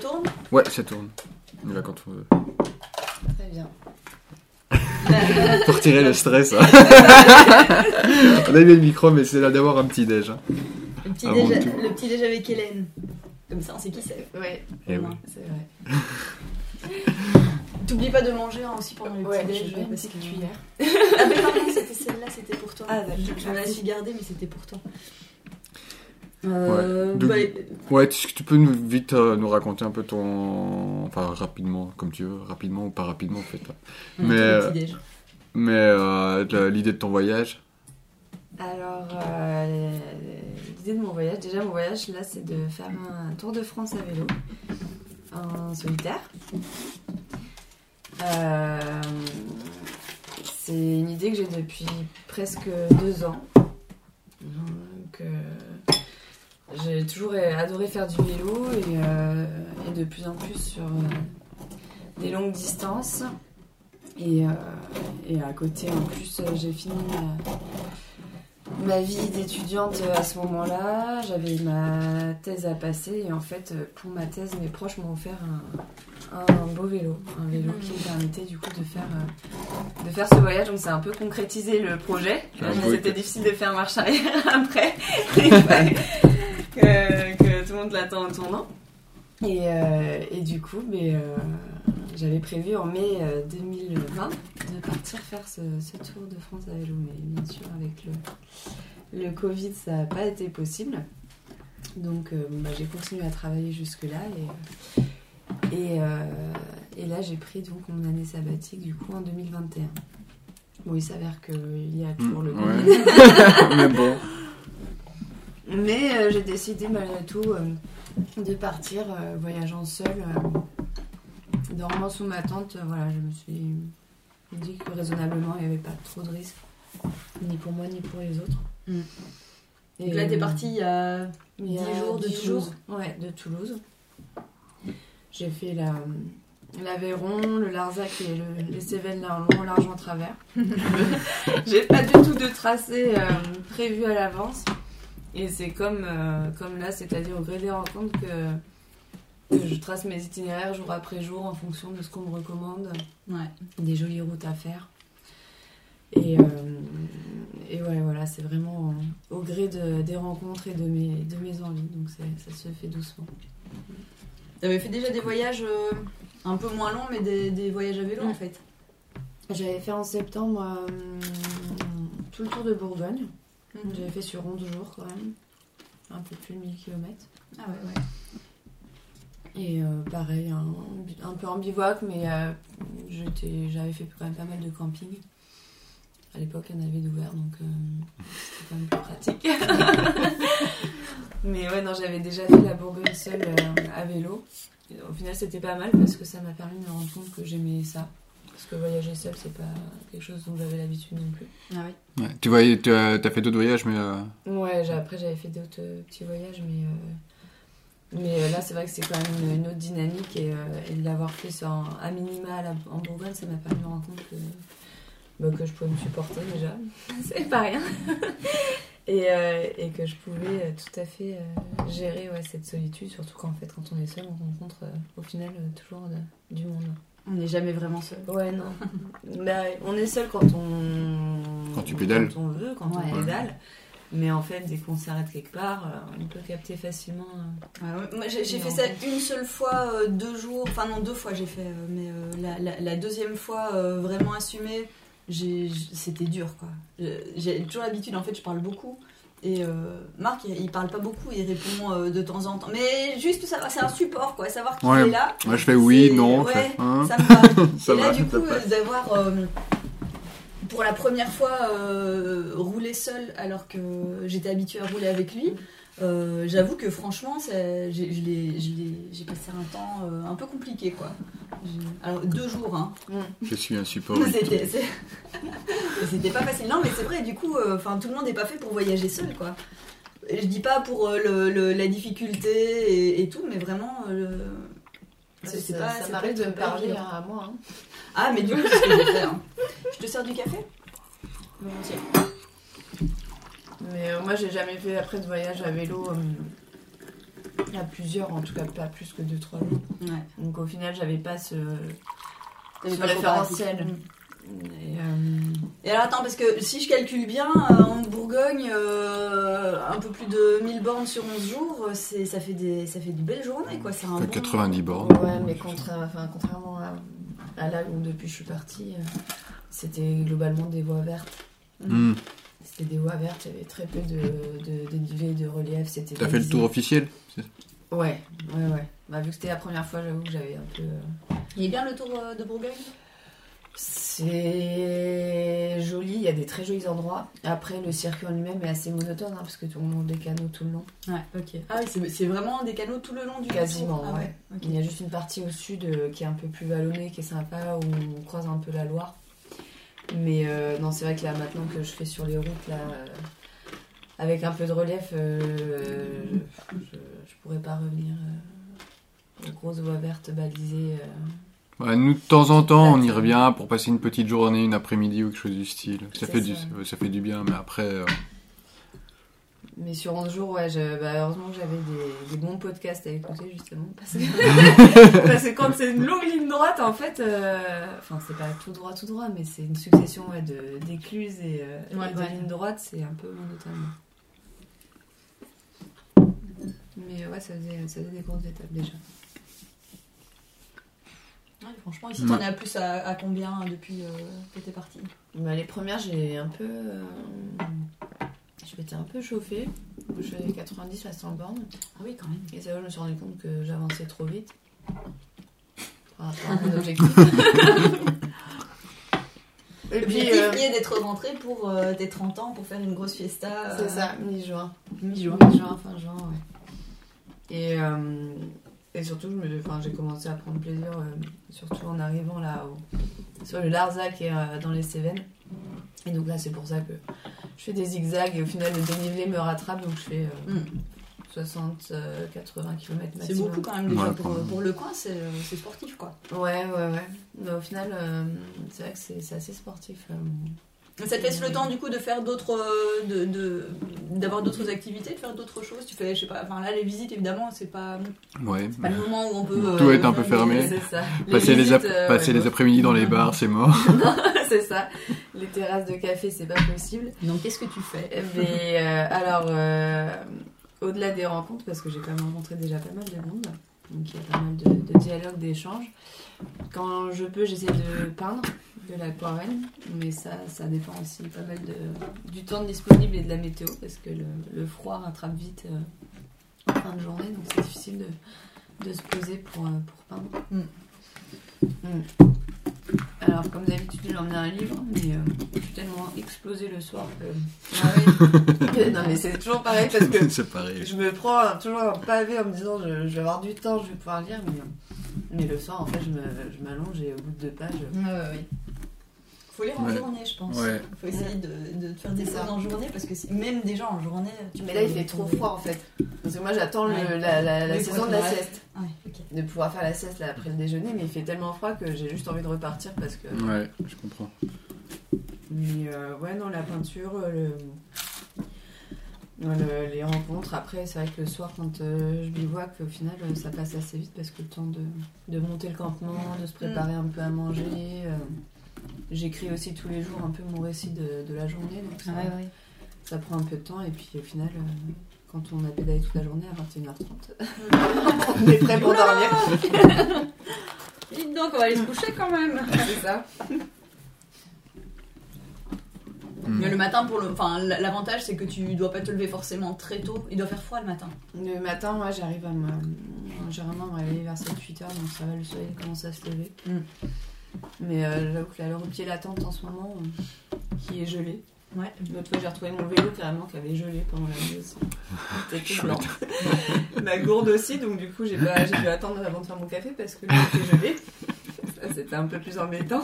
tourne Ouais, ça tourne. On y va quand on veut. Très bien. Pour tirer le stress. hein. on a mis le micro, mais c'est là d'avoir un petit déj. hein. le petit, déj, tout. le petit déj avec Hélène. Comme ça, on sait qui c'est. Ouais, Eh oui. c'est vrai. T'oublies pas de manger hein, aussi pendant le Ouais, petit déj. parce que- cuillère. Ah, mais pardon, c'était celle-là, c'était pour toi. Ah, je me la suis gardée, mais c'était pour toi. Euh, bah, Ouais, est-ce que tu peux nous, vite euh, nous raconter un peu ton. Enfin, rapidement, comme tu veux, rapidement ou pas rapidement en fait. on mais, euh. Mais euh, l'idée de ton voyage Alors, euh, l'idée de mon voyage, déjà mon voyage là, c'est de faire un tour de France à vélo en solitaire. Euh, c'est une idée que j'ai depuis presque deux ans. Donc, euh, j'ai toujours adoré faire du vélo et, euh, et de plus en plus sur euh, des longues distances. Et, euh, et à côté, en plus, j'ai fini ma, ma vie d'étudiante à ce moment-là. J'avais ma thèse à passer et en fait, pour ma thèse, mes proches m'ont offert un, un beau vélo. Un vélo qui me permettait du coup de faire, de faire ce voyage. Donc, ça a un peu concrétisé le projet. Ah. C'était difficile de faire marche arrière après. Que, que tout le monde l'attend en tournant. Et, euh, et du coup, mais, euh, j'avais prévu en mai euh, 2020 de partir faire ce, ce tour de France à vélo. Mais bien sûr, avec le, le Covid, ça n'a pas été possible. Donc, euh, bah, j'ai continué à travailler jusque-là. Et, et, euh, et là, j'ai pris donc mon année sabbatique du coup en 2021. Bon, il s'avère qu'il y a toujours le Covid. Ouais. mais bon. Mais euh, j'ai décidé malgré tout euh, de partir euh, voyageant seule. euh, dormant sous ma tente, voilà, je me suis dit que raisonnablement il n'y avait pas trop de risques, ni pour moi ni pour les autres. Mm. Et, Donc là, t'es partie il y a. il y a 10 jours de 10 Toulouse. Ouais, de Toulouse. J'ai fait la l'Aveyron, le Larzac et le, les Cévennes là, en long, large, en travers. J'ai pas du tout de tracé euh, prévu à l'avance. Et c'est comme, euh, comme là, c'est-à-dire au gré des rencontres que, que je trace mes itinéraires jour après jour en fonction de ce qu'on me recommande, Ouais. des jolies routes à faire. Et, euh, et ouais, voilà, c'est vraiment au gré de- des rencontres et de mes, de mes envies. Donc ça se fait doucement. T'avais fait déjà des voyages euh, un peu moins longs, mais des, des voyages à vélo en fait. J'avais fait en septembre tout le tour de Bourgogne. Mhm. J'avais fait sur 11 jours quand même. Un peu plus de 1000 km. Ah ouais, ouais. Et euh, pareil, un, un peu en bivouac, mais euh, j'avais fait quand même pas mal de camping. À l'époque, il y en avait d'ouvert, donc euh, c'était quand même plus pratique. mais ouais, non, j'avais déjà fait la Bourgogne seule à vélo. Et au final, c'était pas mal parce que ça m'a permis de me rendre compte que j'aimais ça. Parce que voyager seul, c'est pas quelque chose dont j'avais l'habitude non plus. Ah oui. Ouais. Tu voyais, tu as, t'as fait d'autres voyages, mais. euh, Ouais, après j'avais fait d'autres euh, petits voyages, mais, euh, mais euh, là c'est vrai que c'est quand même une, une autre dynamique et, euh, et de l'avoir fait sur un- à minima à la- en Bourgogne, ça m'a permis de me rendre compte que, bah, que je pouvais me supporter déjà, c'est pas rien, et, euh, et que je pouvais euh, tout à fait euh, gérer ouais, cette solitude, surtout qu'en fait quand on est seul, on rencontre euh, au final euh, toujours de- du monde. On n'est jamais vraiment seul. Ouais, non. Bah, on est seul quand on. Quand tu pédales. Quand on veut, quand Ouais. on pédale. Mais en fait, dès qu'on s'arrête quelque part, euh, on peut capter facilement. euh, Ah ouais, Moi, j'ai fait ça fait- une seule fois, euh, deux jours, enfin non, deux fois j'ai fait, euh, mais euh, la, la- la deuxième fois euh, vraiment assumée, c'était dur quoi. J'ai toujours l'habitude, en fait, je parle beaucoup. Et euh, Marc, il, il parle pas beaucoup, il répond euh, de temps en temps. Mais juste, va, c'est un support quoi, savoir qu'il Ouais. est là. Ouais, je fais oui, non, ouais, hein. ça me va. Ça et là, du coup, euh, d'avoir pour la première fois euh, roulé seul alors que j'étais habituée à rouler avec lui, euh, j'avoue que franchement, j'ai je l'ai- je l'ai- j'ai passé un temps euh, un peu compliqué quoi. Alors, deux jours, hein. Je suis un support. C'était pas facile. Non, mais c'est vrai, du coup, euh, enfin tout le monde n'est pas fait pour voyager seul quoi. Je dis pas pour euh, le- le- la difficulté et, et tout, mais vraiment. euh, c'est- ça pas- ça c'est m'arrive de me parler à moi. hein. Ah, mais du coup, c'est ce que je vais faire. Je te sers du café? Volontiers. Mais euh, moi, j'ai jamais fait après de voyage à vélo euh, à plusieurs, en tout cas pas plus que 2-3 jours. Ouais. Donc au final, j'avais pas ce, pas le référentiel. Et, euh, Et alors attends, parce que si je calcule bien, euh, en Bourgogne, euh, un peu plus de 1000 bornes sur 11 jours, c'est, ça, fait des, ça fait de belles journées, quoi. C'est un T'as bon- 90 bornes. Ouais, mais contra- enfin, contrairement à, à là où depuis je suis partie, euh, c'était globalement des voies vertes. Hmm. C'était des voies vertes, il y avait très peu de, de dénivelé, de relief. C'était T'as fait le tour officiel Ouais, ouais, ouais. Bah, vu que c'était la première fois, j'avoue que j'avais un peu. euh, Il est bien le tour euh, de Bourgogne? C'est joli, il y a des très jolis endroits. Après, le circuit en lui-même est assez monotone, hein, parce que tout le monde des canaux tout le long. Ouais, ok. Ah oui, c'est, vraiment des canaux tout le long du Quasiment, tour. Ah ouais. Il y a juste une partie au sud euh, qui est un peu plus vallonnée, qui est sympa, où on croise un peu la Loire. Mais euh, non, c'est vrai que là, maintenant que je fais sur les routes, là, euh, avec un peu de relief, euh, je, je pourrais pas revenir aux grosses voies vertes balisées. Ouais, Nous, de temps en temps, on y revient pour passer une petite journée, une après-midi ou quelque chose du style. Ça, fait, Du, ça fait du bien, mais après... euh, Mais sur 11 jours, ouais, je- bah, heureusement que j'avais des, des bons podcasts à écouter, justement. Parce que, parce que quand c'est une longue ligne droite, en fait, euh, enfin, c'est pas tout droit, tout droit, mais c'est une succession ouais, de- d'écluses et, euh, Ouais, et de lignes droites, c'est un peu monotone. Mais ouais, ça faisait, ça faisait des grosses étapes déjà. Ouais, franchement, ici, t'en es à plus à, à combien depuis euh, que t'es parti? Bah, les premières, j'ai un peu. Je m'étais un peu chauffée. Je faisais 90 à 100 bornes. Ah oui, quand même. Et ça, je me suis rendu compte que j'avançais trop vite. Par rapport à mon objectif. Et puis, L'objectif euh, qui est d'être rentré pour euh, tes 30 ans pour faire une grosse fiesta. c'est euh, ça, mi-juin. Mi-juin. Mi-juin, fin juin, ouais. Et, euh, et surtout, je me- enfin, j'ai commencé à prendre plaisir, euh, surtout en arrivant là au- sur le Larzac et euh, dans les Cévennes. Et donc là, c'est pour ça que je fais des zigzags et au final, le dénivelé me rattrape. Donc je fais euh, Mm. 60, euh, 80 km C'est maximum. beaucoup quand même déjà Ouais, pour, quand même. pour le coin, c'est euh, c'est sportif quoi. Ouais, ouais, ouais. Mais au final, euh, c'est vrai que c'est c'est assez sportif. Euh. Ça te laisse le temps du coup de faire d'autres, euh, de- de- d'avoir d'autres activités, de faire d'autres choses. Tu fais, je sais pas, enfin là les visites évidemment c'est pas, Ouais. pas le moment où on peut. Tout euh, est un peu faire fermé. C'est ça. Passer les, ap- visites, euh, passer ouais, les après-midi dans les bars, c'est mort. c'est ça. Les terrasses de café, c'est pas possible. Donc qu'est-ce que tu fais? Mais euh, alors, euh, au-delà des rencontres, parce que j'ai quand même rencontré déjà pas mal de monde, donc il y a pas mal de, de dialogues, d'échanges. Quand je peux, j'essaie de peindre de l'aquarelle, mais ça, ça dépend aussi pas mal de, du temps disponible et de la météo, parce que le, le froid rattrape vite euh, en fin de journée, donc c'est difficile de, de se poser pour, euh, pour peindre. Mm. Mm. Alors, comme d'habitude, j'ai emmené un livre, mais euh, je suis tellement explosée le soir que. Ah oui. non, mais c'est toujours pareil parce que pareil. je me prends un- toujours un pavé en me disant je, je vais avoir du temps, je vais pouvoir lire, mais, mais le soir, en fait, je me- je m'allonge et au bout de deux pages. Ouais. Faut lire en Ouais. journée, je pense. Ouais. Faut essayer de, faire des pauses en journée parce que même déjà en journée. Tu Mais là, il fait trop froid en fait. Parce que moi, j'attends Ouais. la, la- la Oui, saison de la sieste. De pouvoir faire la sieste là, après le déjeuner, mais il fait tellement froid que j'ai juste envie de repartir parce que. Ouais, je comprends. Mais euh, ouais, non, la peinture, euh, le... ouais, le- les rencontres. Après, c'est vrai que le soir, quand euh, je bivouac, au final, euh, ça passe assez vite parce que le temps de, de monter le campement, de se préparer un peu à manger. euh, J'écris aussi tous les jours un peu mon récit de, de la journée, donc ça, Ouais, ouais. ça prend un peu de temps. Et puis au final, euh, quand on a pédalé toute la journée à 21h30, on est prêt pour dormir. Dites donc, on va aller se coucher quand même. C'est ça. Mm. Mais le matin, pour le, enfin, l'avantage c'est que tu dois pas te lever forcément très tôt. Il doit faire froid le matin. Le matin, moi, j'arrive à me. Généralement, à me réveiller vers 7-8 heures, donc ça va, le soleil commence à se lever. Mm. Mais euh, j'avoue que la l'heure au pied l'attente en ce moment, euh, qui est gelée. Ouais. L'autre fois, j'ai retrouvé mon vélo carrément qui avait gelé pendant la nuit aussi. C'était tout Chouette. blanc. Ma gourde aussi, donc du coup, j'ai pas- j'ai dû attendre avant de faire mon café parce que l'eau était gelée. Ça, c'était un peu plus embêtant.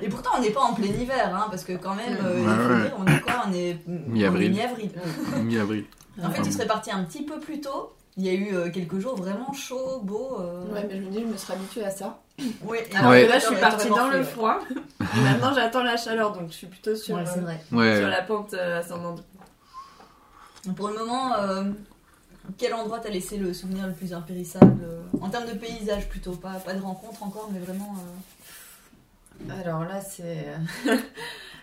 Et pourtant, on n'est pas en plein hiver, hein, parce que quand même, euh, Ouais, ouais. on est quoi? On est Mi-avril. on est Mi-avril. Mi-avril. En fait, tu serais parti un petit peu plus tôt. Il y a eu euh, quelques jours vraiment chauds, beaux. euh, Ouais, mais je me dis, je me serais habituée à ça. Ouais, et Alors Ouais. que là, je suis partie dans le ouais. froid. Et maintenant, j'attends la chaleur, donc je suis plutôt sur, Ouais, euh, vrai. sur Ouais. la pente euh, ascendante. Pour le moment, euh, quel endroit t'a laissé le souvenir le plus impérissable euh, En termes de paysage plutôt, pas, pas de rencontre encore, mais vraiment. euh, Alors là, c'est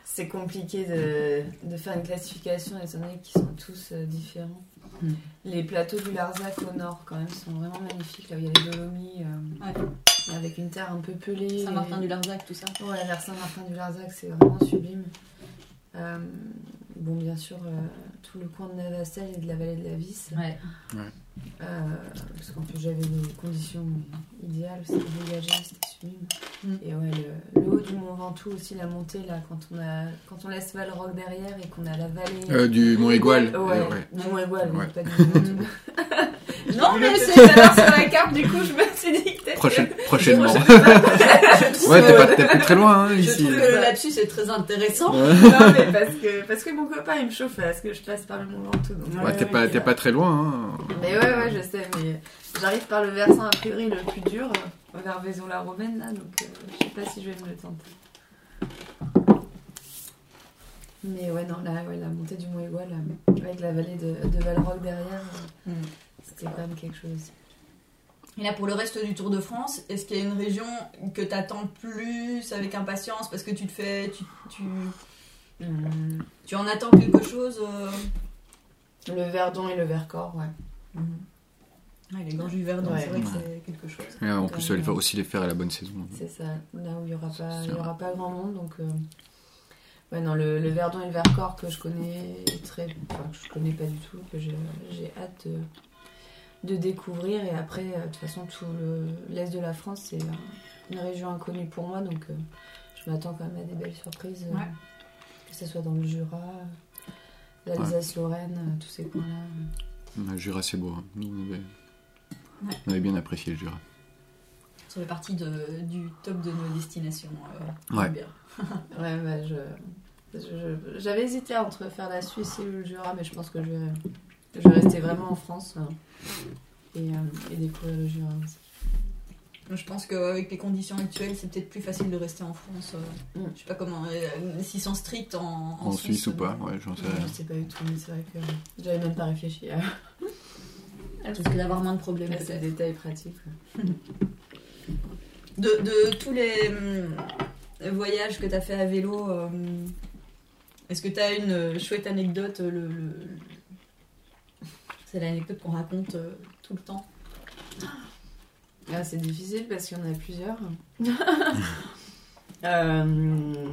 c'est compliqué de, de faire une classification étant donné qu'ils sont tous euh, différents. Hmm. Les plateaux du Larzac au nord, quand même, sont vraiment magnifiques. Là où il y a les Dolomies, euh, Ouais. avec une terre un peu pelée. Saint-Martin du Larzac, tout ça. Ouais, vers Saint-Martin du Larzac, c'est vraiment sublime. Euh, bon, bien sûr, euh, tout le coin de Navastel et de la vallée de la Vis. Ouais. Euh, parce qu'en plus, j'avais des conditions idéales, c'était dégagé, c'était sublime. Mm. Et ouais, le, le haut du Mont Ventoux aussi, la montée, là, quand on, a, quand on laisse Valrock derrière et qu'on a la vallée. Euh, du Mont Égual. Ouais, ouais. du Mont Égual, Ouais. pas du Mont Ventoux. Non, mais c'est c'est. sur la carte, du coup, je me suis dit que Prochaine- prochainement. Je Ouais, t'es pas, t'es pas très loin hein, Je ici. trouve que le lapsus est très intéressant. Ouais. Non, mais parce que, parce que mon copain, il me chauffe à ce que je passe par le Mont Ventoux. donc- Ouais, t'es pas, t'es pas très loin. Hein. Mais ouais, ouais, je sais, mais j'arrive par le versant a priori le plus dur, euh, vers Vaison-la-Romaine, là, donc euh, je sais pas si je vais me le tenter. Mais ouais, non, là, ouais, la montée du Mont Égual, là, avec la vallée de, de Valrock derrière, euh, Mm. C'était quand même quelque chose. Et là, pour le reste du Tour de France, est-ce qu'il y a une région que t'attends plus avec impatience parce que tu te fais. Tu, tu, Hum, tu en attends quelque chose euh Le Verdon et le Vercors, ouais. Ouais, les gorges du Verdon, Ouais. c'est vrai que Ouais. c'est quelque chose. Et en plus, euh, il faut aussi les faire à la bonne saison. C'est ça, là où il n'y aura, pas- il y aura pas grand monde. Donc, euh, ouais, non, le, le Verdon et le Vercors que je connais très. Enfin, que je connais pas du tout, que j'ai j'ai hâte de, de découvrir. Et après, euh, de toute façon, tout le- l'Est de la France, c'est euh, une région inconnue pour moi. Donc, euh, je m'attends quand même à des belles surprises. Ouais. que ce soit dans le Jura, l'Alsace-Lorraine, tous ces coins-là. Le Jura, c'est beau. hein. Nous, on avait, Ouais. on avait bien apprécié le Jura. Ça fait partie de, du top de nos destinations. euh, Ouais. bien. Ouais, bah, J'avais hésité entre faire la Suisse et le Jura, mais je pense que je vais, je vais rester vraiment en France euh, et, euh, et découvrir le Jura aussi. Je pense qu'avec les conditions actuelles, c'est peut-être plus facile de rester en France. euh, Mm. Je sais pas comment. euh, S'ils sont stricts en, En Suisse ou pas Ouais, j'en sais Je rien. sais pas du tout, mais c'est vrai que j'avais même pas réfléchi à, à Parce que d'avoir moins de problèmes. à ces peut-être. détails pratiques. De, de tous les voyages que tu as fait à vélo, euh, est-ce que tu as une euh, chouette anecdote euh, le, le- C'est l'anecdote qu'on raconte euh, tout le temps. Ah, c'est difficile parce qu'il y en a plusieurs. Euh,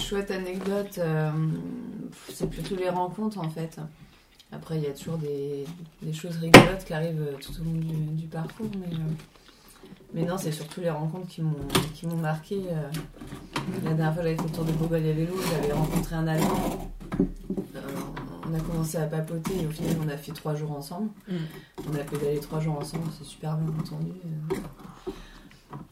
Chouette anecdote, euh, c'est plutôt les rencontres en fait. Après, il y a toujours des, des choses rigolotes qui arrivent tout au long du, du parcours, mais, mais non, c'est surtout les rencontres qui m'ont marqué. La dernière fois, j'avais fait le tour de Bourgogne à vélo, j'avais rencontré un Allemand. On a commencé à papoter et au final, on a fait trois jours ensemble. On a pédalé trois jours ensemble, c'est super bien entendu.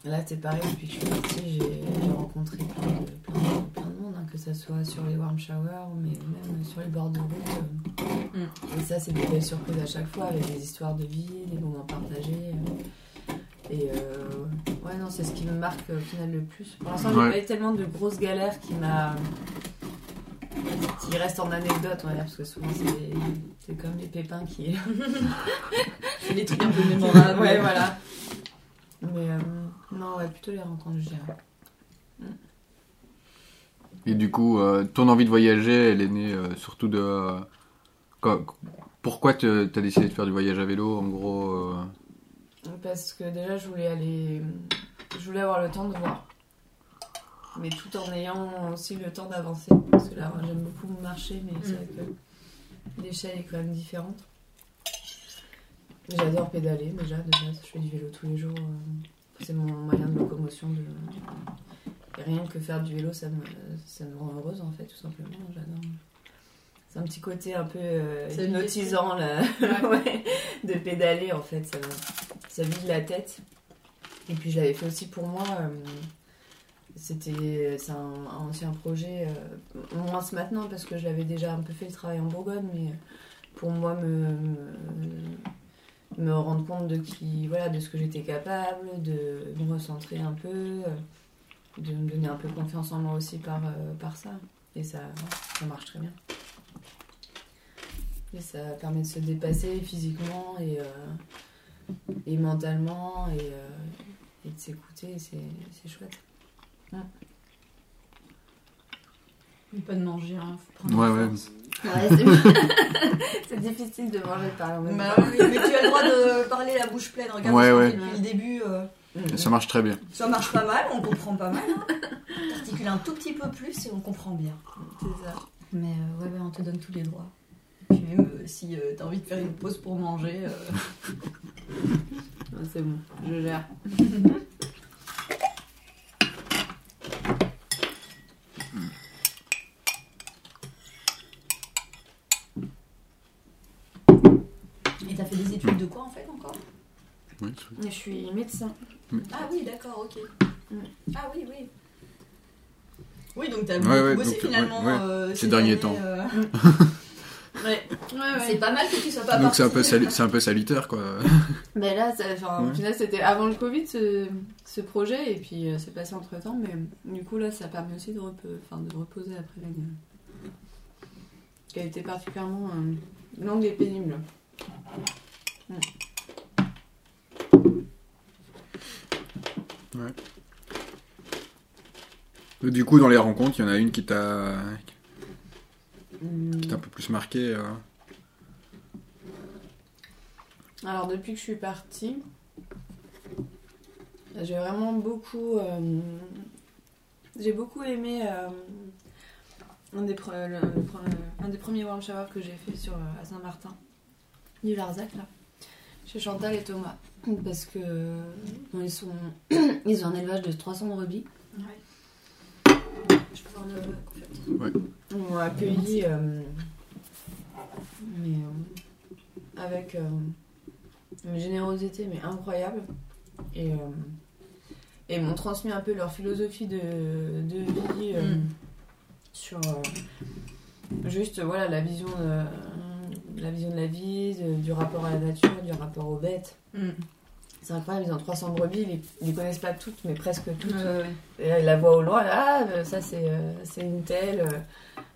Là, c'est pareil, depuis que je suis partie, j'ai rencontré plein de, plein de- plein de monde, hein, que ce soit sur les warm showers, mais même sur les bords de route. euh. Et ça, c'est des belles surprises à chaque fois, avec des histoires de vie, des moments partagés. euh. Et euh, ouais, non, c'est ce qui me marque au final le plus. Pour l'instant, j'ai Ouais. pas eu tellement de grosses galères qui m'a. Qui restent en anecdote, on va dire, parce que souvent, c'est comme les pépins qui. C'est des trucs un peu mémorables. ouais, voilà. Mais euh, non, ouais, plutôt les rencontres, je dirais. Et du coup, euh, ton envie de voyager, elle est née euh, surtout de. euh, quoi- pourquoi tu as décidé de faire du voyage à vélo En gros, euh, Parce que déjà, je voulais aller. Je voulais avoir le temps de voir. Mais tout en ayant aussi le temps d'avancer. Parce que là, j'aime beaucoup marcher, mais c'est Mm. vrai que l'échelle est quand même différente. J'adore pédaler déjà, base. Je fais du vélo tous les jours. euh, C'est mon moyen de locomotion. De... Et rien que faire du vélo, ça me, ça me rend heureuse en fait, tout simplement. J'adore. C'est un petit côté un peu euh, hypnotisant là. Ouais, de pédaler en fait. Ça, ça vide la tête. Et puis je l'avais fait aussi pour moi. euh, C'était c'est un, ancien projet, euh, moins maintenant parce que je l'avais déjà un peu fait le travail en Bourgogne, mais pour moi me, me, rendre compte de qui voilà de ce que j'étais capable, de me recentrer un peu, euh, de me donner un peu confiance en moi aussi par, euh, par ça. Et ça, ça marche très bien. Et ça permet de se dépasser physiquement et, euh, et mentalement et, euh, et de s'écouter. C'est chouette. Mais pas de manger, hein. faut prendre Ouais, ouais. Ouais, c'est difficile de manger par même Bah mais tu as le droit de parler la bouche pleine. Regarde Ouais, depuis le début. euh. Ça marche très bien. ça marche pas mal, on comprend pas mal. Hein. T'articules un tout petit peu plus et on comprend bien. C'est ça. Mais euh, ouais, ouais, on te donne tous les droits. Puis même euh, si euh, t'as envie de faire une pause pour manger. euh, Ouais, C'est bon, je gère. Et t'as fait des études de quoi en fait encore Oui, Je suis médecin. Ah oui, d'accord, ok. Ah oui, oui. Oui, donc Ouais, beaucoup ouais, bossé donc, finalement ouais, ouais. euh, Ces cette derniers temps. euh, Ouais, ouais, C'est pas mal que tu sois pas Donc c'est un, peu sali- c'est un peu salutaire, quoi. Mais là, au final, c'était avant le Covid ce, ce projet, et puis euh, c'est passé entre temps, mais du coup, là, ça permet aussi de, enfin, de reposer après l'année. Qui a été particulièrement euh, longue et pénible. Du coup, dans les rencontres, il y en a une qui t'a qui t'a un peu plus marqué. euh. Alors, depuis que je suis partie, j'ai vraiment beaucoup. euh, j'ai beaucoup aimé euh, un, des premiers warm que j'ai fait sur, à Saint-Martin, du Larzac, là, chez Chantal et Thomas. Parce que bon, ils, sont, ils ont un élevage de 300 brebis. Ouais. Je peux voir le m'ont accueilli euh, mais, euh, avec euh, une générosité mais incroyable et, euh, et ils m'ont transmis un peu leur philosophie de, de vie euh, Mm. sur euh, juste voilà la vision de, la vision de la vie, de- du rapport à la nature, du rapport aux bêtes. Mm. C'est incroyable, ils ont 300 brebis, ils les, ils les connaissent pas toutes, mais presque toutes. Ouais, ouais, la voit au loin, là, ah, euh, ça c'est euh, c'est une telle, euh,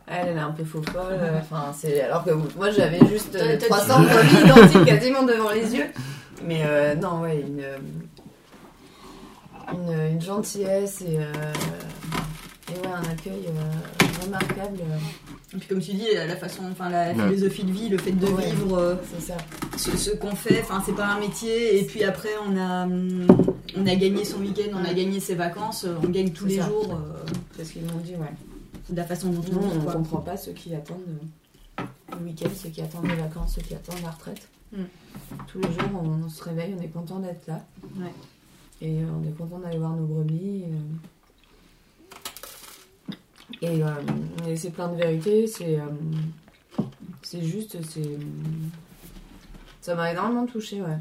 elle, elle est un peu faux folle. Enfin, c'est alors que moi j'avais juste euh, T'as- t'as 300 brebis identiques quasiment devant les yeux. Mais euh, non, ouais, une, une, une gentillesse et, euh, et ouais, un accueil euh, remarquable. Euh, Et puis comme tu dis, la façon, enfin la Ouais. philosophie de vie, le fait de Ouais. vivre euh, ça. ce, ce qu'on fait, enfin c'est pas un métier. Et puis après on a, hum, on a gagné son week-end, on a gagné ses vacances, euh, on gagne tous les ça. jours. euh, C'est ce qu'ils m'ont dit, ouais. de la façon dont Nous, on quoi. comprend pas ceux qui attendent euh, le week-end, ceux qui attendent les vacances, ceux qui attendent la retraite. Mm. Tous les jours, on, se réveille, on est content d'être là. Ouais. Et euh, on est content d'aller voir nos brebis. Et, euh, et, euh, et c'est plein de vérité, c'est euh, c'est juste, c'est ça m'a énormément touché, ouais.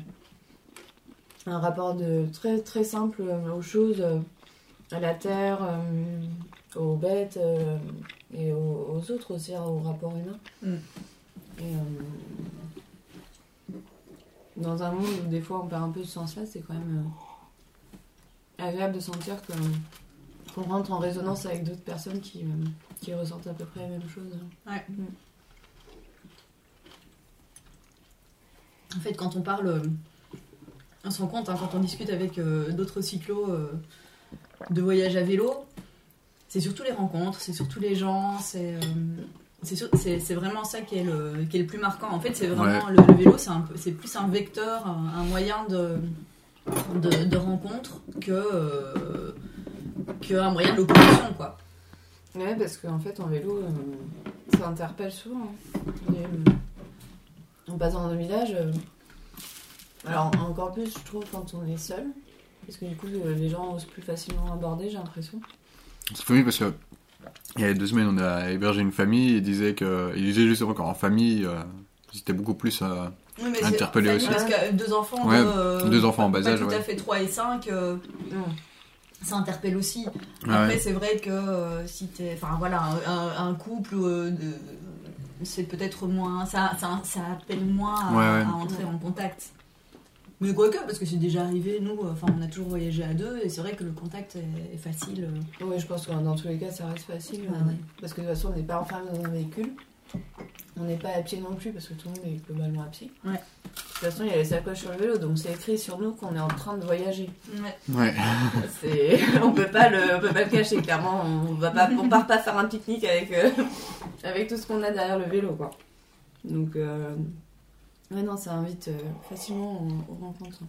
Un rapport de très très simple euh, aux choses, à la terre, aux bêtes et aux, aux autres aussi, hein, au rapport humain. Mm. Et, euh, dans un monde où des fois on perd un peu ce sens-là, c'est quand même euh, agréable de sentir que qu'on rentre en résonance avec d'autres personnes qui, euh, qui ressentent à peu près la même chose. Ouais. Mm. En fait, quand on parle, euh, on se rend compte, hein, quand on discute avec euh, d'autres cyclos euh, de voyage à vélo, c'est surtout les rencontres, c'est surtout les gens, c'est euh, c'est sur- c'est- c'est vraiment ça qui est, le, qui est le plus marquant. En fait, c'est vraiment le, le vélo, c'est un peu- c'est plus un vecteur, un, un moyen de, de, de rencontre que, euh, que un moyen de locomotion, quoi. Ouais, parce qu'en fait, en vélo, euh, ça interpelle souvent. hein. Et, euh, en passant dans le village, euh, alors encore plus, je trouve, quand on est seul. Parce que du coup, euh, les gens osent plus facilement aborder, j'ai l'impression. C'est famille parce que il y a deux semaines, on a hébergé une famille et il disait que il disait justement qu'en famille, euh, ils étaient beaucoup plus. euh, Oui, Interpellé aussi. Parce que deux enfants, Ouais, euh, deux enfants en bas âge, tout ouais. à fait 3 et 5, euh, Non. Ça interpelle aussi. ouais. Après, c'est vrai que euh, si t'es. Enfin, voilà, un, couple, euh, c'est peut-être moins. Ça, ça, ça appelle moins à, Ouais, ouais. à entrer en contact. Mais quoique, parce que c'est déjà arrivé, nous, enfin, on a toujours voyagé à deux, et c'est vrai que le contact est, est facile. Oui, je pense que dans tous les cas, ça reste facile. Ah ouais. Parce que de toute façon, on n'est pas enfermé dans un véhicule. On n'est pas à pied non plus parce que tout le monde est globalement à pied. Ouais. De toute façon, il y a les sacoches sur le vélo, donc c'est écrit sur nous qu'on est en train de voyager. Ouais. Ouais. C'est, on peut pas le, on peut pas le cacher. Clairement, on va pas, on part pas faire un pique-nique avec, euh, avec tout ce qu'on a derrière le vélo, quoi. Donc, euh, ouais, non, ça invite euh, facilement aux, aux rencontres.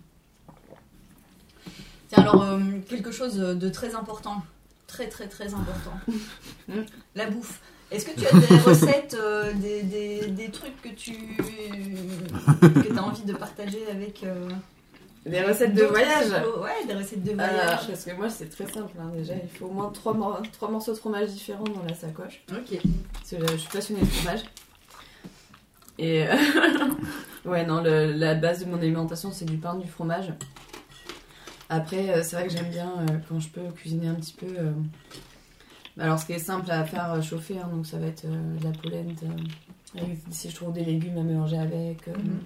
Tiens, alors, euh, quelque chose de très important. Très, très, très important. Mm. La bouffe. Est-ce que tu as des recettes, euh, des, des, des trucs que tu que as envie de partager avec. euh, Des recettes de voyage. Ouais, des recettes de Euh, voyage. parce que moi, c'est très simple. hein, déjà, il faut au moins trois, mor- trois morceaux de fromage différents dans la sacoche. Ok. Parce que je suis passionnée de fromage. Et euh, ouais, non, le- la base de mon alimentation, c'est du pain, du fromage. Après, c'est vrai que j'aime bien euh, quand je peux cuisiner un petit peu. Euh, Alors, ce qui est simple à faire euh, chauffer, hein, donc ça va être euh, de la polenta. avec- si je trouve des légumes à mélanger avec. euh, Mhm.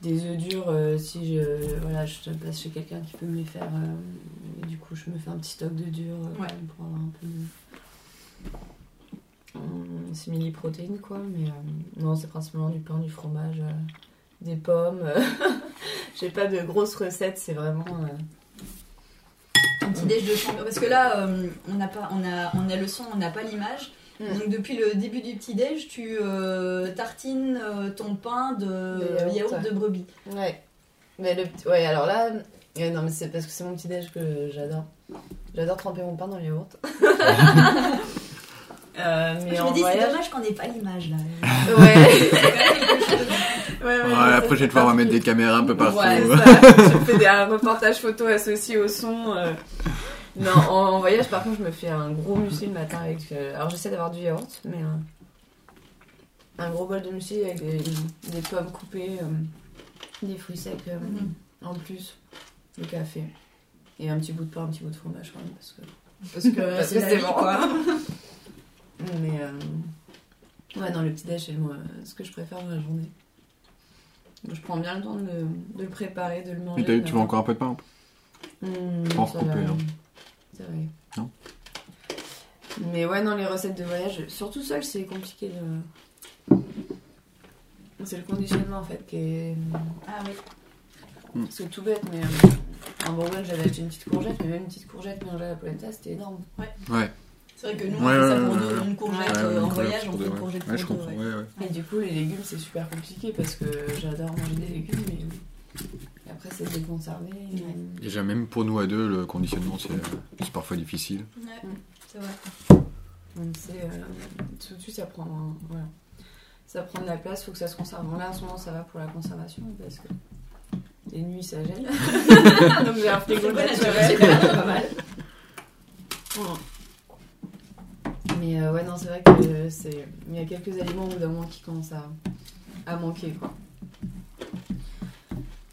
Des œufs durs, euh, si je, voilà, je passe chez quelqu'un qui peut me les faire. euh, et du coup, je me fais un petit stock de durs euh, Ouais. pour avoir un peu de simili-protéines, quoi. Mais euh, non, c'est principalement du pain, du fromage, euh, des pommes. euh. J'ai pas de grosses recettes, c'est vraiment. Un petit déj de champion. Parce que là, euh, on, n'a pas, on, a, on a le son, on n'a pas l'image. Mm. Donc, depuis le début du petit déj, tu euh, tartines euh, ton pain de De yaourt, ouais. de brebis. Ouais. Mais le ouais, alors là, non, mais c'est parce que c'est mon petit déj que j'adore. J'adore tremper mon pain dans le yaourt. Euh, mais je me dis, c'est dommage qu'on n'ait pas l'image là. Ouais. Ouais, ouais, la prochaine fois, on va mettre des caméras un peu partout. Ouais, ça. je fais des un reportage photo associé au son. euh. Non, en, en voyage, par contre, je me fais un gros muesli le matin avec. euh, Alors, j'essaie d'avoir du yaourt, mais euh, un gros bol de muesli avec des, des pommes coupées, euh, des fruits secs euh, Mhm. en plus, du café et un petit bout de pain, un petit bout de fromage quand même parce que. Parce que c'est bon. quoi. Mais euh, ouais, non, le petit déj, c'est le- ce que je préfère dans la journée. Je prends bien le temps de, le- de le préparer, de le manger. Et tu veux encore un peu de pain Mmh, ça recoupé, va. hein. C'est vrai. Non. Mais ouais, non, les recettes de voyage, surtout seul, c'est compliqué de. C'est le conditionnement en fait qui est. Ah oui. Mm. C'est tout bête, mais euh, en Bourgogne j'avais acheté une petite courgette, mais même une petite courgette mélangée à la polenta, c'était énorme. Ouais. C'est vrai que nous, Ouais, on fait ça ouais, pour ouais, ouais. Ouais, euh, en voyage, on fait une ouais. courgette Ouais, je pour deux. comprends. ouais. Ouais, ouais. Et du coup, les légumes c'est super compliqué parce que j'adore manger des légumes, mais et après c'est déconservé. et- Déjà, même pour nous à deux, le conditionnement, c'est parfois difficile. Ouais, Mm. c'est vrai. Donc c'est euh, tout de suite ça prend un- voilà. ça prend de la place, faut que ça se conserve. Bon là en ce moment ça va pour la conservation parce que les nuits ça gèle. Donc j'ai un frigo naturel, c'est pas mal. Mais euh, ouais non c'est vrai que c'est il y a quelques aliments au bout d'un moment qui commencent à, à manquer quoi.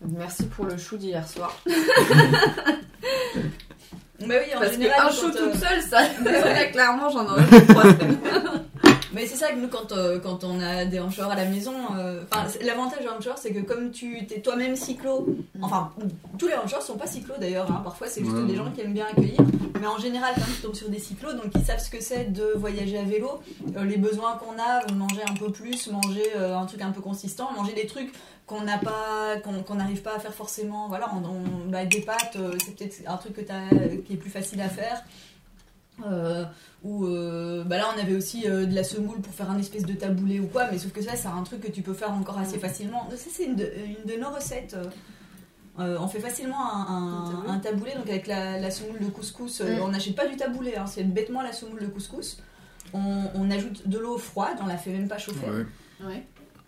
Merci pour le chou d'hier soir. Mais oui, en Parce général, quand, chou euh, toute seule, ça, clairement, j'en aurais trois. Mais c'est ça que nous, quand, euh, quand on a des hancheurs à la maison, euh, l'avantage des hancheurs, c'est que comme tu es toi-même cyclo, enfin, tous les hancheurs sont pas cyclo d'ailleurs, hein, parfois c'est juste Ouais. des gens qui aiment bien accueillir, mais en général, quand ils tombent sur des cyclos, donc ils savent ce que c'est de voyager à vélo, euh, les besoins qu'on a, manger un peu plus, manger euh, un truc un peu consistant, manger des trucs qu'on n'a pas qu'on n'arrive pas à faire forcément voilà on, on- bah, des pâtes euh, c'est peut-être un truc que qui est plus facile à faire euh, ou euh, bah là on avait aussi euh, de la semoule pour faire un espèce de taboulé ou quoi mais sauf que ça c'est un truc que tu peux faire encore assez facilement ça c'est une de, une de nos recettes euh, on fait facilement un, un- Un taboulé. un taboulé donc avec la, la semoule de couscous Mm. on n'achète pas du taboulé hein, c'est bêtement la semoule de couscous on, on ajoute de l'eau froide on la fait même pas chauffer Ouais. Ouais.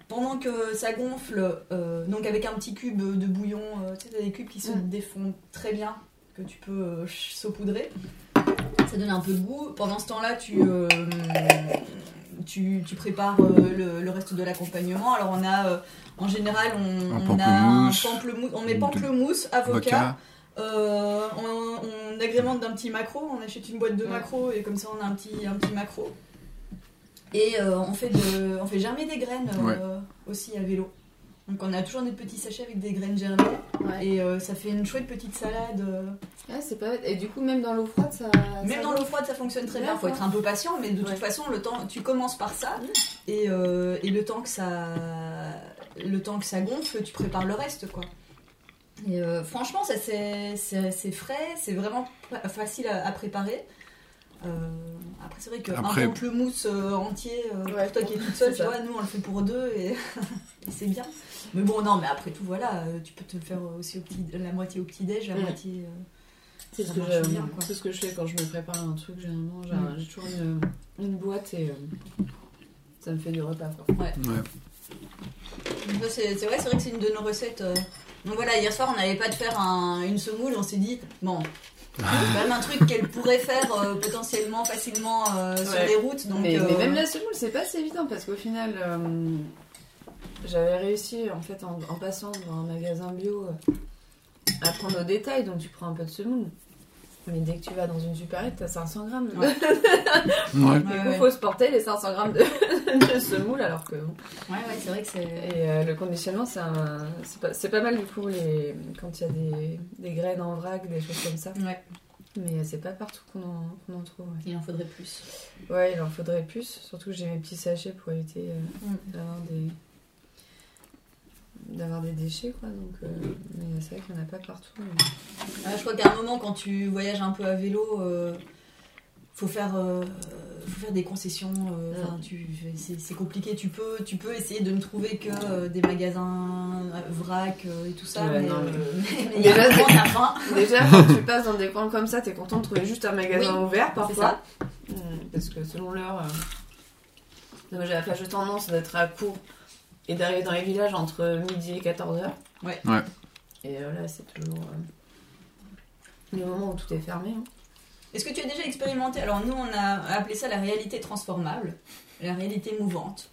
pendant que ça gonfle, euh, donc avec un petit cube de bouillon, euh, tu sais, t'as des cubes qui se Mm. défont très bien, que tu peux euh, saupoudrer. Ça donne un peu de goût. Pendant ce temps-là, tu, euh, tu, tu prépares euh, le, le reste de l'accompagnement. Alors on a, euh, en général, on, Un on a un pamplemousse. pamplemousse, on met pamplemousse, avocat. Euh, on, on agrémente d'un petit macro, on achète une boîte de Ouais. macro et comme ça on a un petit, un petit macro. Et euh, on, fait de, on fait germer des graines euh, Ouais. aussi à vélo. Donc on a toujours des petits sachets avec des graines germées Ouais. et euh, ça fait une chouette petite salade. euh. Ouais, c'est pas bête. Et du coup, même dans l'eau froide, ça. Même ça dans l'eau froide ça fonctionne très bien, faut D'accord. être un peu patient mais de toute façon le temps tu commences par ça Mm. et, euh, et le temps que ça le temps que ça gonfle tu prépares le reste quoi. Et euh, franchement ça c'est frais, c'est vraiment fa- facile à, à préparer. Euh, c'est vrai que Après- pamplemousse euh, entier euh, Ouais, pour toi qui es toute seule, tu vois, nous on le fait pour deux et, et c'est bien. Mais bon non mais après tout voilà, euh, tu peux te le faire aussi au petit, la moitié au petit déj, la Mm. moitié. euh, C'est ce, que je- bien, quoi. c'est ce que je fais quand je me prépare un truc, généralement. J'ai Mm. j'ai toujours une, une boîte et euh, ça me fait du repas. Quoi. Ouais. C'est c'est vrai, c'est vrai que c'est une de nos recettes. Donc voilà, hier soir on n'avait pas de faire un- une semoule, on s'est dit, bon, c'est quand même un truc qu'elle pourrait faire euh, potentiellement facilement euh, sur Ouais. les routes. Donc, mais, euh, mais même la semoule, c'est pas si évident parce qu'au final, euh, j'avais réussi en fait en, en passant dans un magasin bio à prendre au détail, donc tu prends un peu de semoule. Mais dès que tu vas dans une supérette, t'as 500 grammes. Ouais. Ouais. Du coup, Ouais, faut se porter les 500 grammes de, de semoule alors que. bon. Ouais, ouais, c'est vrai que c'est. Et euh, le conditionnement, c'est un- c'est pas, c'est pas mal du coup les, quand il y a des, des graines en vrac, des choses comme ça. Ouais, Mais c'est pas partout qu'on en, qu'on en trouve. Ouais. il en faudrait plus. Ouais, il en faudrait plus. Surtout que j'ai mes petits sachets pour éviter euh, Mm. d'avoir des d'avoir des déchets quoi. Donc, euh, mais c'est vrai qu'il n'y en a pas partout. mais- Ouais, je crois qu'à un moment, quand tu voyages un peu à vélo, euh, faut faire. euh, faut faire des concessions, tu- c'est compliqué. Tu peux, tu peux essayer de ne trouver que euh, des magasins vrac euh, et tout ça, Ouais, mais non, euh, mais- mais faim. Déjà, quand tu passes dans des coins comme ça, t'es content de trouver juste un magasin Oui, ouvert parfois. ça. Parce que selon l'heure, euh, non, mais j'ai enfin, j'ai tendance d'être à court et d'arriver dans les villages entre midi et 14h. Ouais. Ouais. Et euh, là, c'est toujours euh, le moment où tout est fermé. hein. Est-ce que tu as déjà expérimenté Alors nous, on a appelé ça la réalité transformable, la réalité mouvante.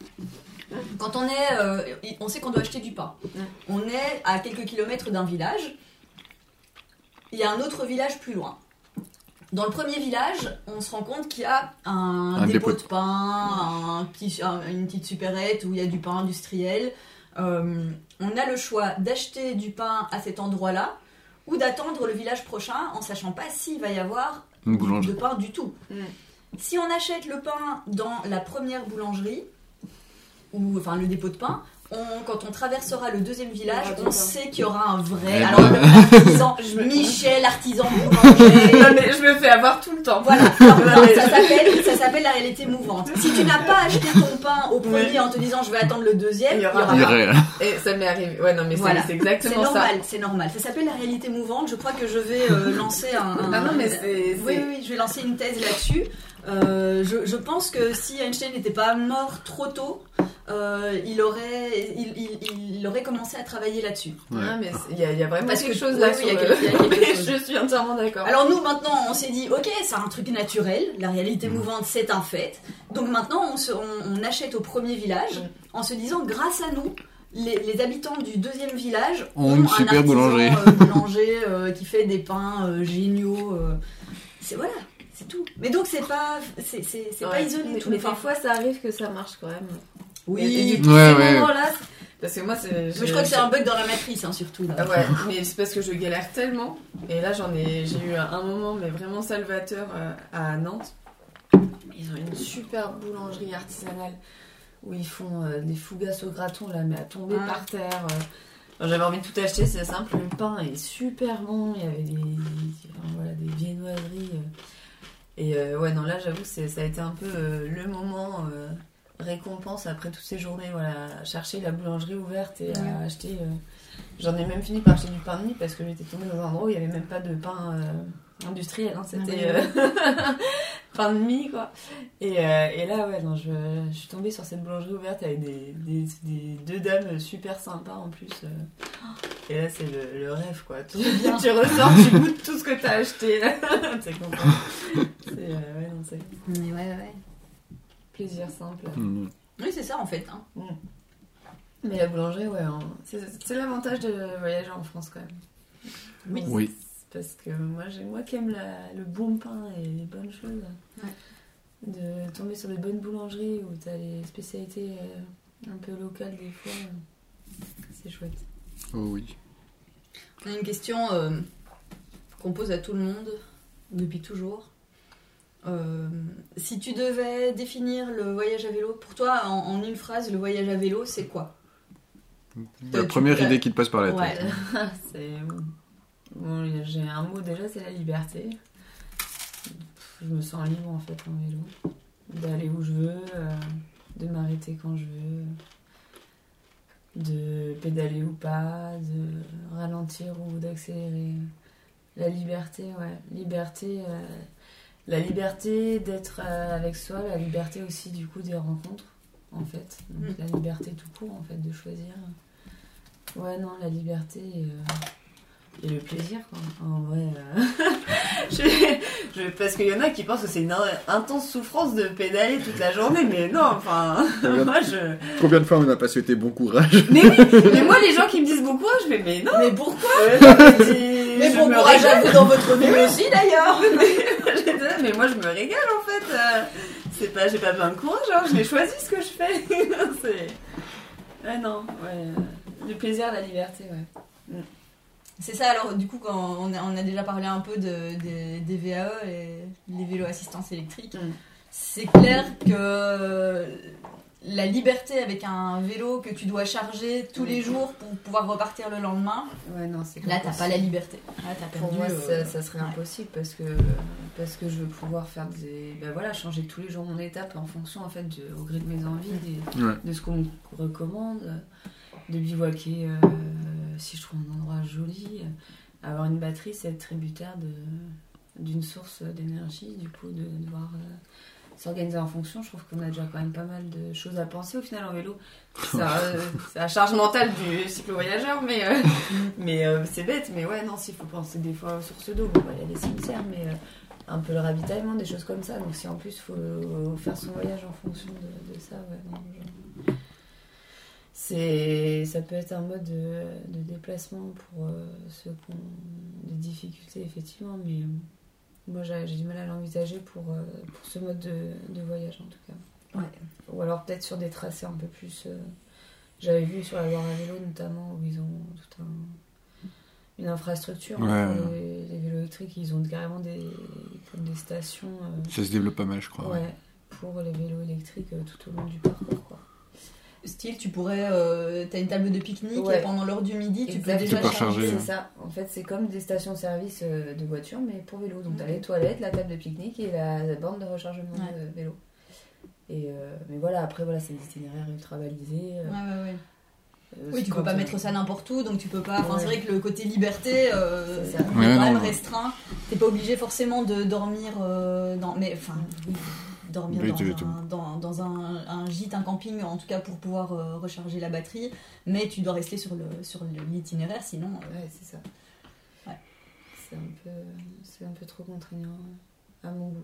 Quand on est, euh, on sait qu'on doit acheter du pain. On est à quelques kilomètres d'un village. Il y a un autre village plus loin. Dans le premier village, on se rend compte qu'il y a un, Un dépôt dépôt. de pain, un petit, un- une petite supérette où il y a du pain industriel. Euh, on a le choix d'acheter du pain à cet endroit-là ou d'attendre le village prochain en sachant pas s'il va y avoir Une de pain du tout. Mm. Si on achète le pain dans la première boulangerie, ou enfin le dépôt de pain, on- quand on traversera le deuxième village, aura on sait qu'il y aura un vrai. Alors, artisan, Je me- Michel, artisan boulanger. non, mais je me fais avoir tout le temps. Voilà, Non, non, ça s'appelle ça s'appelle la réalité mouvante. Si tu n'as pas acheté ton pain au premier Oui. en te disant je vais attendre le deuxième, Il y aura aura Il y pas. aurait- Et ça m'est arrivé. Ouais, non, mais c'est- Voilà. c'est C'est exactement ça. normal, c'est normal. Ça s'appelle la réalité mouvante. Je crois que je vais euh, lancer un. un- Ah non, mais c'est. Oui, c'est- oui, je vais lancer une thèse là-dessus. Euh, je, je pense que si Einstein n'était pas mort trop tôt, euh, il, aurait, il, il- il aurait commencé à travailler là-dessus. Ouais. Ah, mais c'est- il y, a- il y a vraiment Parce quelque que- chose là oui, le-. Je suis entièrement d'accord. Alors nous maintenant on s'est dit ok c'est un truc naturel, la réalité Mhm. mouvante c'est un fait. Donc maintenant on, se- on- on achète au premier village en se disant grâce à nous les, les habitants du deuxième village Ont une un super artisan, boulangerie. euh, boulanger euh, qui fait des pains euh, géniaux. euh, c'est voilà, c'est tout. Mais donc c'est pas c'est c'est- c'est pas isolé mais, tout. mais Enfin, des fois, ça arrive que ça marche quand même. oui. Ouais, ces ouais. moments-là, c'est- parce que moi, c'est. Mais je crois que c'est un bug dans la matrice hein, surtout là. Ah ouais, mais c'est parce que je galère tellement. Et là, j'en ai, j'ai eu un moment, mais vraiment salvateur euh, à Nantes. Ils ont une super boulangerie artisanale où ils font euh, des fougasses au graton là, mais à tomber Ah. par terre. euh. Alors, J'avais envie de tout acheter, c'est simple. Le pain est super bon. Il y avait des, enfin, voilà, des viennoiseries. Et euh, ouais, non, là, j'avoue, ça a été un peu euh, le moment euh, récompense après toutes ces journées. Voilà, à chercher la boulangerie ouverte et à acheter. euh, J'en ai même fini par acheter du pain de mie parce que j'étais tombée dans un endroit où il n'y avait même pas de pain euh, industriel. hein, C'était Ah euh, pain de mie, quoi. Et, euh, et là, ouais, non, je, je suis tombée sur cette boulangerie ouverte avec des, des, des- deux dames super sympas en plus. euh. Et là, c'est le, le rêve, quoi. Tu, bien. tu ressors, tu goûtes tout ce que t'as acheté. T'es content. C'est euh, ouais, non, c'est Mais ouais ouais. plaisir simple. Mhm. Oui c'est ça en fait. hein. Mais la boulangerie, ouais, hein, c'est c'est l'avantage de voyager en France quand même. Oui. Oui. Parce que moi, j'ai moi qui aime la- le bon pain et les bonnes choses, Ouais. de tomber sur des bonnes boulangeries où t'as les spécialités euh, un peu locales des fois, euh, c'est chouette. Oh oui. On a une question euh, qu'on pose à tout le monde depuis toujours. Euh, si tu devais définir le voyage à vélo, pour toi, en, en une phrase, le voyage à vélo, c'est quoi? La tu- première tu- idée qui te passe par la Ouais. tête. c'est. Bon, j'ai un mot déjà, c'est la liberté. Je me sens libre en fait en vélo. D'aller où je veux, euh, de m'arrêter quand je veux, de pédaler ou pas, de ralentir ou d'accélérer. La liberté, ouais. Liberté, euh, la liberté d'être euh, avec soi, la liberté aussi du coup des rencontres, en fait. Donc, Mm. La liberté tout court, en fait, de choisir. Ouais, non, la liberté et, le plaisir, quoi. En vrai, euh, je- je- parce qu'il y en a qui pensent que c'est une in- intense souffrance de pédaler toute la journée, mais non, enfin, moi je. Combien de fois on n'a pas souhaité bon courage Mais oui, mais moi les gens qui me disent bon courage, je fais, mais non, Mais pourquoi euh, dis- Mais je bon me courage à vous dans votre vélo aussi d'ailleurs mais moi je me régale en fait. euh, c'est pas, j'ai pas besoin de courage, hein, je l'ai choisi ce que je fais. c'est. Ouais, non, ouais. Le plaisir, la liberté, ouais. C'est ça, alors du coup, quand on a, on a déjà parlé un peu de, des- des VAE, et les vélos assistance électrique, Mm. c'est clair que la liberté avec un vélo que tu dois charger tous les jours pour pouvoir repartir le lendemain, Ouais, non, là t'as pas la liberté. Là Pour moi, euh, ça, ça serait ouais. impossible parce que, parce que je veux pouvoir faire des. Ben voilà, changer tous les jours mon étape en fonction en fait de, au gré de mes envies, des- Ouais. de ce qu'on me recommande, de bivouaquer euh, si je trouve un endroit joli. euh, Avoir une batterie, c'est être tributaire d'une source d'énergie, du coup, de devoir euh, s'organiser en fonction. Je trouve qu'on a déjà quand même pas mal de choses à penser au final en vélo. Ça, euh, c'est la charge mentale du cyclo-voyageur, mais, euh, mais euh, c'est bête. Mais ouais, non, s'il faut penser des fois aux sources d'eau, bon, bah, il y a des cimetières, mais un peu le ravitaillement, des choses comme ça. Donc si en plus il faut faire son voyage en fonction de, de ça, ouais, non, c'est ça peut être un mode de, de déplacement pour euh, ceux qui ont des difficultés effectivement mais euh, moi j'ai j'ai du mal à l'envisager pour, euh, pour ce mode de, de voyage en tout cas Ouais. ou alors peut-être sur des tracés un peu plus euh, j'avais vu sur la Loire à vélo notamment où ils ont tout un une infrastructure hein, Ouais, les, les vélos électriques ils ont carrément des comme des stations euh, Ça se développe pas mal, je crois. ouais, ouais. pour les vélos électriques euh, tout au long du parcours quoi. Style, tu pourrais. euh, t'as une table de pique-nique Ouais. et pendant l'heure du midi, tu peux Exactement. déjà Tu peux charger. C'est ça. En fait, c'est comme des stations-service euh, de voitures, mais pour vélo. Donc, t'as les toilettes, la table de pique-nique et la, borne de rechargement Ouais. de vélo. Et euh, mais voilà, après, voilà, c'est des itinéraires ultra balisés. euh, Ouais, ouais, ouais. euh, Oui, tu peux pas mettre ça n'importe où, donc tu peux pas. Enfin, c'est vrai que le côté liberté, euh, est quand même restreint. T'es pas obligé forcément de dormir euh, dans. Mais enfin, dormir dans, un, tu- dans, dans un, un gîte, un camping, en tout cas pour pouvoir euh, recharger la batterie. Mais tu dois rester sur le sur le- l'itinéraire, sinon. euh, Ouais, c'est ça. Ouais. C'est un peu, c'est un peu trop contraignant à mon goût.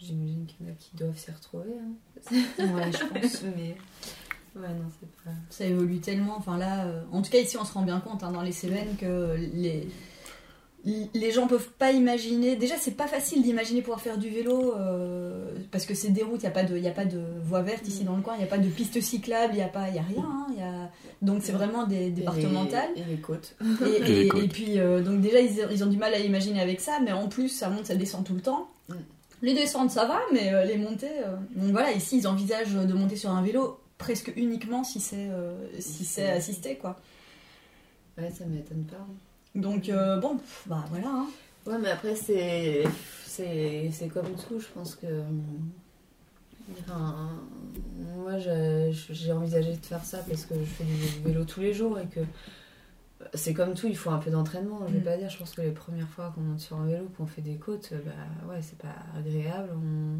J'imagine qu'il y en a qui doivent s'y retrouver. hein. ouais, je pense. mais ouais, non, c'est pas. Ça évolue tellement. Enfin là, euh, en tout cas ici, on se rend bien compte hein, dans les Cévennes que les les gens peuvent pas imaginer. Déjà, c'est pas facile d'imaginer pouvoir faire du vélo euh, parce que c'est des routes. Il y a pas de, il y a pas de voie verte ici dans le coin. Il y a pas de piste cyclable. Il y a pas, il y a rien. hein, il y a... Donc c'est vraiment des départementales. Et les, et les côtes. Et, Et les et- côtes. et puis, euh, donc déjà, ils, ils ont du mal à imaginer avec ça, mais en plus, ça monte, ça descend tout le temps. Mm. Les descentes, ça va, mais euh, les montées. euh, Donc voilà, ici, ils envisagent de monter sur un vélo presque uniquement si c'est euh, si c'est assisté, quoi. Ouais, ça m'étonne pas. hein. Donc euh, bon, pff, bah voilà. hein. Ouais, mais après, c'est, c'est, c'est comme tout, je pense que. Enfin, moi, je- je- j'ai envisagé de faire ça parce que je fais du vélo tous les jours et que c'est comme tout, il faut un peu d'entraînement. Je vais Mm. pas dire, je pense que les premières fois qu'on monte sur un vélo, qu'on fait des côtes, bah ouais, c'est pas agréable. On,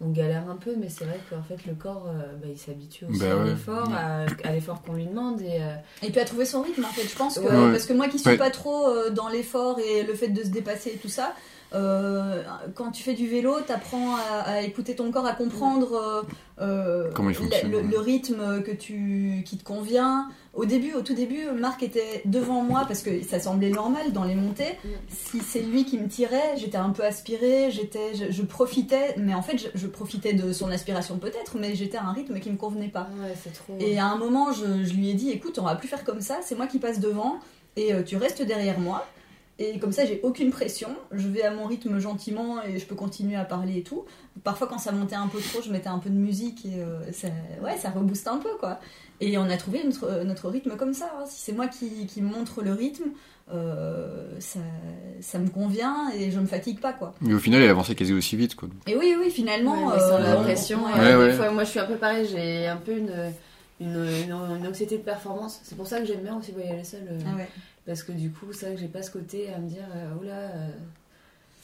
on galère un peu, mais c'est vrai qu'en fait, le corps, euh, bah, il s'habitue aussi Bah à ouais. l'effort, à, à l'effort qu'on lui demande. Et, euh, Et puis à trouver son rythme, en fait. Je pense que Ouais. parce que moi qui suis Ouais. pas trop euh, dans l'effort et le fait de se dépasser et tout ça, euh, quand tu fais du vélo, t'apprends à, à écouter ton corps, à comprendre euh, euh, Comment il le- fonctionne, le, ouais. le rythme que tu, qui te convient. Au début, au tout début, Marc était devant moi parce que ça semblait normal dans les montées. Si c'est lui qui me tirait, j'étais un peu aspirée, j'étais, je, je profitais, mais en fait, je, je profitais de son aspiration peut-être, mais j'étais à un rythme qui me convenait pas. Ouais, c'est trop. Et à un moment, je, je lui ai dit, écoute, on va plus faire comme ça, c'est moi qui passe devant et euh, tu restes derrière moi. Et comme ça, j'ai aucune pression, je vais à mon rythme gentiment et je peux continuer à parler et tout. Parfois, quand ça montait un peu trop, je mettais un peu de musique et euh, ça, ouais, ça rebooste un peu quoi. Et on a trouvé notre, euh, notre rythme comme ça. hein. Si c'est moi qui, qui montre le rythme, euh, ça, ça me convient et je me fatigue pas quoi. Mais au final, elle avançait quasi aussi vite, quoi. Et oui, oui, finalement. Ouais, sans euh, la on- pression. ouais. fois, moi, je suis un peu pareil. J'ai un peu une, une, une, une anxiété de performance. C'est pour ça que j'aime bien aussi voyager seule. euh, Ah ouais. Parce que du coup, c'est vrai que j'ai pas ce côté à me dire, euh, oh là, euh,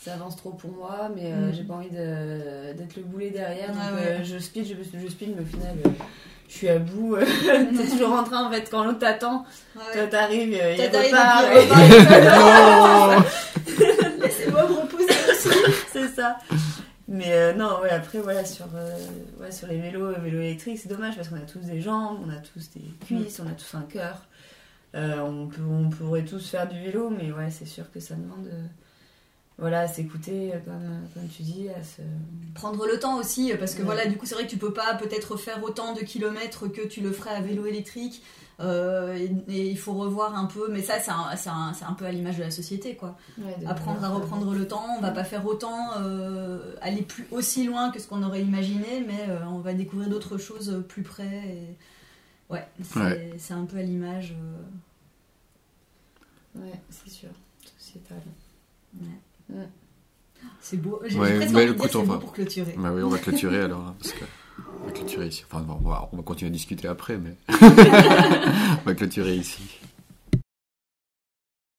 ça avance trop pour moi, mais euh, Mm. j'ai pas envie d'être le boulet derrière. Donc Ah ouais. euh, je speed, je, je speed, mais au final, euh, je suis à bout. T'es toujours en train, en fait, quand l'autre t'attend, Ouais. toi t'arrives, il repart. et. Laissez-moi me reposer aussi. c'est ça. Mais non, ouais, après, voilà, sur, ouais, sur les vélos, vélos électriques, c'est dommage parce qu'on a tous des jambes, on a tous des cuisses, on a tous un cœur. Euh, on, peut, on pourrait tous faire du vélo, mais ouais, c'est sûr que ça demande euh, voilà, à s'écouter, euh, comme, comme tu dis, à se. prendre le temps aussi parce que Ouais. voilà du coup c'est vrai que tu peux pas peut-être faire autant de kilomètres que tu le ferais à vélo électrique euh, et, et il faut revoir un peu mais ça c'est un, c'est un- c'est un peu à l'image de la société quoi ouais, apprendre à reprendre le temps on va pas faire autant euh, aller plus aussi loin que ce qu'on aurait imaginé mais euh, on va découvrir d'autres choses plus près et ouais c'est Ouais. c'est un peu à l'image euh. Ouais, c'est sûr. Sociétal. c'est beau j'ai Ouais, presque envie de c'est on beau va- pour clôturer Bah oui, on va clôturer alors, hein, parce que on va clôturer ici. Enfin, bon, on va, on va continuer à discuter après, mais on va clôturer ici.